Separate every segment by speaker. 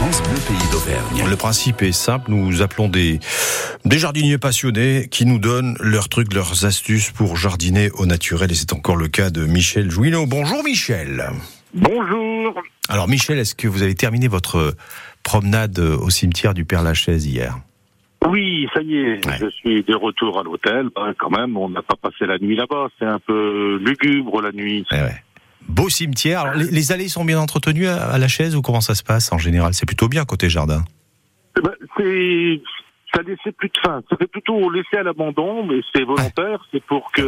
Speaker 1: France Bleu Pays d'Auvergne.
Speaker 2: Le principe est simple, nous appelons des, des jardiniers passionnés qui nous donnent leurs trucs, leurs astuces pour jardiner au naturel. Et c'est encore le cas de Michel Jouineau. Bonjour Michel.
Speaker 3: Bonjour.
Speaker 2: Alors Michel, est-ce que vous avez terminé votre promenade au cimetière du Père Lachaise hier?
Speaker 3: Oui, ça y est,
Speaker 2: Ouais.
Speaker 3: je suis de retour à l'hôtel. Ben, quand même, on n'a pas passé la nuit là-bas. C'est un peu lugubre la nuit.
Speaker 2: Eh ouais. Beau cimetière. Alors, les, les allées sont bien entretenues à, à la chaise ou comment ça se passe en général? C'est plutôt bien côté jardin.
Speaker 3: Eh ben, c'est ça laissait plus de fin. Ça fait plutôt laisser à l'abandon, mais c'est volontaire. C'est pour que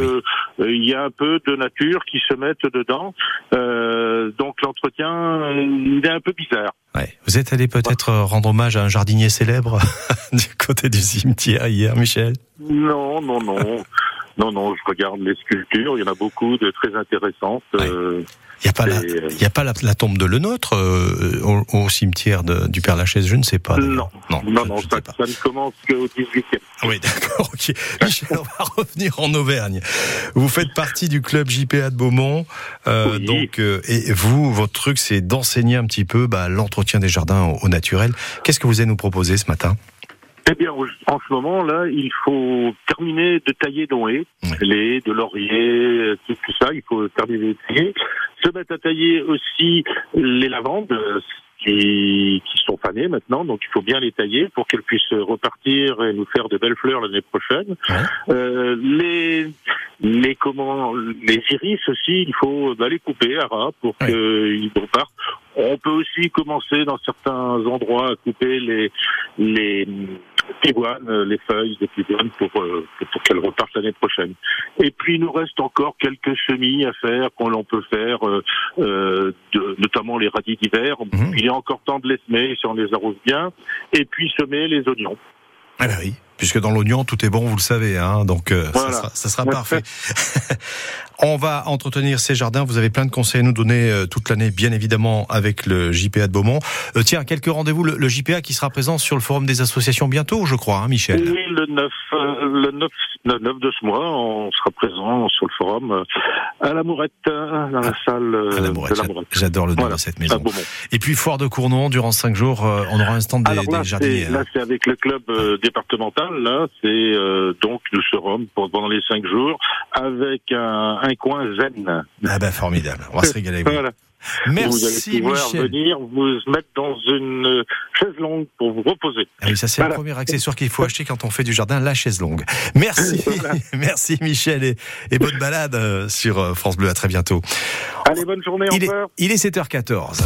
Speaker 3: euh, il y a un peu de nature qui se mette dedans. Euh, donc l'entretien, euh, il est un peu bizarre.
Speaker 2: Ouais. Vous êtes allé peut-être rendre hommage à un jardinier célèbre du côté du cimetière hier, Michel?
Speaker 3: Non, non, non. Non, non, je regarde les sculptures, il y en a beaucoup de très intéressantes.
Speaker 2: Ouais.
Speaker 3: Euh,
Speaker 2: Il n'y a pas, la,
Speaker 3: euh,
Speaker 2: y a pas la, la tombe de le nôtre euh, au, au cimetière de- du Père Lachaise, je ne sais pas.
Speaker 3: non,
Speaker 2: non,
Speaker 3: non, non, ça, ne commence qu'au 18e.
Speaker 2: Oui, d'accord, ok. Michel, on va revenir en Auvergne. Vous faites partie du club JPA de Beaumont. Euh,
Speaker 3: Oui.
Speaker 2: donc, euh, et vous, votre truc, c'est d'enseigner un petit peu bah, l'entretien des jardins au, au naturel. Qu'est-ce que vous allez nous proposer ce matin?
Speaker 3: Eh bien, en ce moment, là, il faut terminer de tailler nos haies,
Speaker 2: Oui.
Speaker 3: les de laurier, tout, tout ça, il faut terminer de tailler. Se mettre à tailler aussi les lavandes euh, qui, qui sont fanées maintenant, donc il faut bien les tailler pour qu'elles puissent repartir et nous faire de belles fleurs l'année prochaine. Euh, les les comment les iris aussi, il faut bah, les couper à ras pour
Speaker 2: Oui.
Speaker 3: qu'ils repartent. On peut aussi commencer dans certains endroits à couper les les euh, les feuilles pivoines pour, euh, pour, qu'elles repartent l'année prochaine. Et puis il nous reste encore quelques semis à faire qu'on l'on peut faire, euh, euh, de, notamment les radis d'hiver.
Speaker 2: Mhm.
Speaker 3: Il est encore temps de les semer si on les arrose bien. Et puis semer les oignons.
Speaker 2: Ah ben oui, puisque dans l'oignon, tout est bon, vous le savez. Hein, donc, euh,
Speaker 3: Voilà.
Speaker 2: ça sera, ça sera parfait. On va entretenir ces jardins. Vous avez plein de conseils à nous donner euh, toute l'année, bien évidemment, avec le JPA de Beaumont. Euh, tiens, quelques rendez-vous. Le, le JPA qui sera présent sur le forum des associations bientôt, je crois, hein, Michel.
Speaker 3: Oui, le 9, euh, le 9, le 9 de ce mois, on sera présent sur le forum à la Mourette, euh, dans la salle euh,
Speaker 2: À la Mourette.
Speaker 3: de la Mourette.
Speaker 2: J'adore le nom
Speaker 3: Voilà,
Speaker 2: de cette maison. Et puis, Foire de Cournon, durant cinq jours, on aura un stand des,
Speaker 3: Alors là,
Speaker 2: des jardiniers.
Speaker 3: là,
Speaker 2: hein.
Speaker 3: c'est avec le club euh, Là, c'est euh, donc nous serons pendant les cinq jours avec un, un coin zen.
Speaker 2: Ah ben, formidable. On va se régaler.
Speaker 3: Voilà.
Speaker 2: Merci,
Speaker 3: vous allez pouvoir
Speaker 2: Michel.
Speaker 3: venir vous mettre dans une chaise longue pour vous reposer.
Speaker 2: Ah oui, ça c'est
Speaker 3: Voilà.
Speaker 2: le premier accessoire qu'il faut acheter quand on fait du jardin, la chaise longue. Merci,
Speaker 3: Voilà.
Speaker 2: merci Michel et, et bonne balade euh, sur euh, France Bleu. À très bientôt.
Speaker 3: Allez, bonne journée.
Speaker 2: Il est, il est 7h14.